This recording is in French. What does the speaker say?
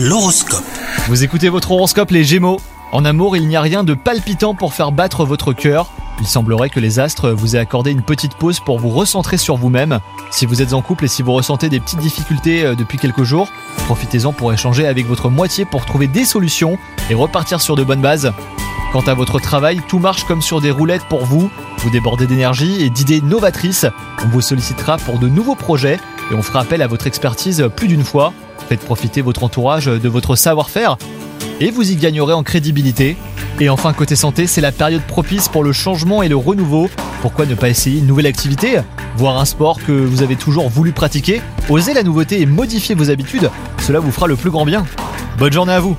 L'horoscope. Vous écoutez votre horoscope les Gémeaux. En amour, il n'y a rien de palpitant pour faire battre votre cœur. Il semblerait que les astres vous aient accordé une petite pause pour vous recentrer sur vous-même. Si vous êtes en couple et si vous ressentez des petites difficultés euh, depuis quelques jours, profitez-en pour échanger avec votre moitié pour trouver des solutions et repartir sur de bonnes bases. Quant à votre travail, tout marche comme sur des roulettes pour vous. Vous débordez d'énergie et d'idées novatrices. On vous sollicitera pour de nouveaux projets et on fera appel à votre expertise plus d'une fois. Faites profiter votre entourage de votre savoir-faire et vous y gagnerez en crédibilité. Et enfin, côté santé, c'est la période propice pour le changement et le renouveau. Pourquoi ne pas essayer une nouvelle activité? Voir un sport que vous avez toujours voulu pratiquer? Osez la nouveauté et modifier vos habitudes, cela vous fera le plus grand bien. Bonne journée à vous